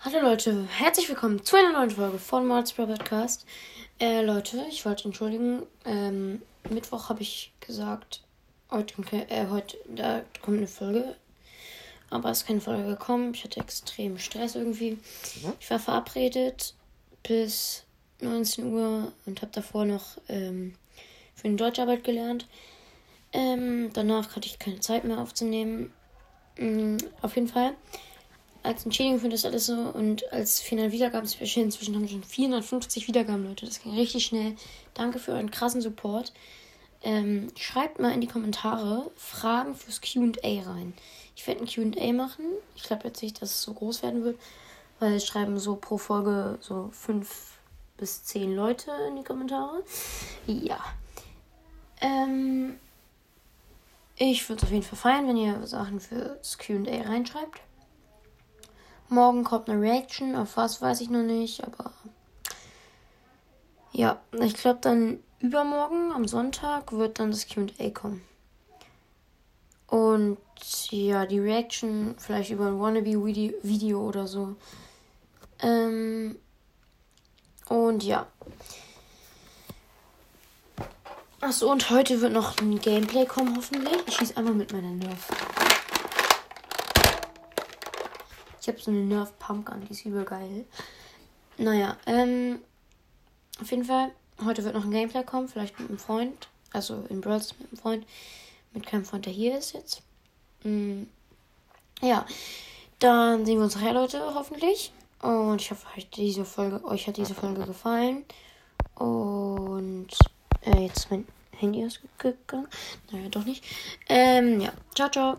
Hallo Leute, herzlich willkommen zu einer neuen Folge von Mords Podcast. Äh, Leute, ich wollte entschuldigen, ähm, Mittwoch habe ich gesagt, heute, äh, heute da kommt eine Folge, aber es ist keine Folge gekommen. Ich hatte extrem Stress irgendwie. Ich war verabredet bis 19 Uhr und habe davor noch ähm, für eine Deutscharbeit gelernt. Ähm, danach hatte ich keine Zeit mehr aufzunehmen. Mhm, auf jeden Fall als Entschädigung für das alles so und als finale Wiedergaben-Special inzwischen haben wir schon 450 Wiedergaben, Leute. Das ging richtig schnell. Danke für euren krassen Support. Ähm, schreibt mal in die Kommentare Fragen fürs QA rein. Ich werde ein QA machen. Ich glaube jetzt nicht, dass es so groß werden wird, weil es schreiben so pro Folge so fünf bis zehn Leute in die Kommentare. Ja. Ähm, ich würde es auf jeden Fall feiern, wenn ihr Sachen fürs QA reinschreibt. Morgen kommt eine Reaction, auf was weiß ich noch nicht, aber ja, ich glaube dann übermorgen am Sonntag wird dann das QA kommen. Und ja, die Reaction vielleicht über ein Wannabe-Video oder so. Ähm, und ja. Achso, und heute wird noch ein Gameplay kommen, hoffentlich. Ich schieße einmal mit meiner Nerf. Ich habe so eine Nerf Pumpgun, die ist übel geil. Naja, ähm, auf jeden Fall, heute wird noch ein Gameplay kommen, vielleicht mit einem Freund. Also in Brawls mit einem Freund. Mit keinem Freund, der hier ist jetzt. Mm, ja, dann sehen wir uns nachher, Leute, hoffentlich. Und ich hoffe, euch, diese Folge, euch hat diese Folge gefallen. Und äh, jetzt ist mein Handy ausgegangen. Naja, doch nicht. Ähm, ja. Ciao, ciao.